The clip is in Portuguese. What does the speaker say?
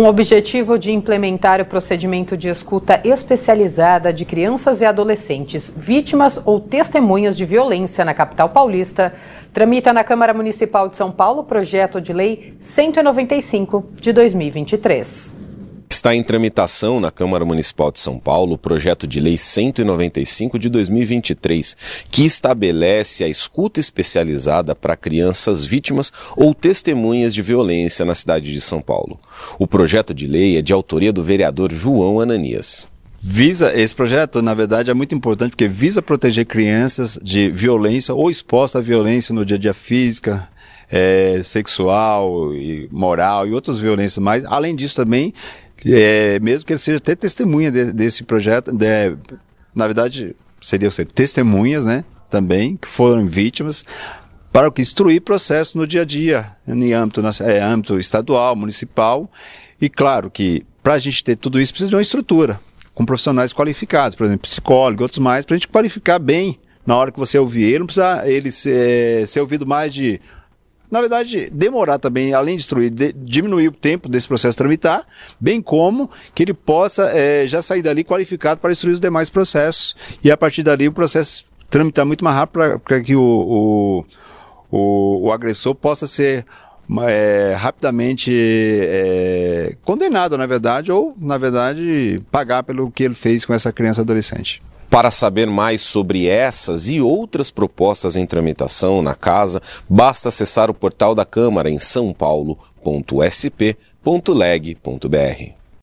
Com o objetivo de implementar o procedimento de escuta especializada de crianças e adolescentes vítimas ou testemunhas de violência na capital paulista, tramita na Câmara Municipal de São Paulo o projeto de lei 195 de 2023. Está em tramitação na Câmara Municipal de São Paulo o projeto de lei 195 de 2023, que estabelece a escuta especializada para crianças vítimas ou testemunhas de violência na cidade de São Paulo. O projeto de lei é de autoria do vereador João Ananias. Visa, esse projeto, na verdade, é muito importante porque visa proteger crianças de violência ou expostas à violência no dia a dia física, é, sexual e moral e outras violências mais. Além disso, também é, mesmo que ele seja até testemunha de, desse projeto, de, na verdade, seria ser testemunhas, né, também, que foram vítimas, para o que instruir processo no dia a dia, em âmbito, é, âmbito estadual, municipal, e claro que para a gente ter tudo isso precisa de uma estrutura, com profissionais qualificados, por exemplo, psicólogo, outros mais, para a gente qualificar bem na hora que você ouvir ele, não precisa ele ser, ser ouvido mais de na verdade, demorar também, além de destruir, de, diminuir o tempo desse processo tramitar, bem como que ele possa é, já sair dali qualificado para instruir os demais processos e a partir dali o processo tramitar muito mais rápido para que o, o, o, o agressor possa ser é, rapidamente é, condenado, na verdade, ou, na verdade, pagar pelo que ele fez com essa criança adolescente. Para saber mais sobre essas e outras propostas em tramitação na casa, basta acessar o portal da Câmara em sãopaulo.sp.leg.br.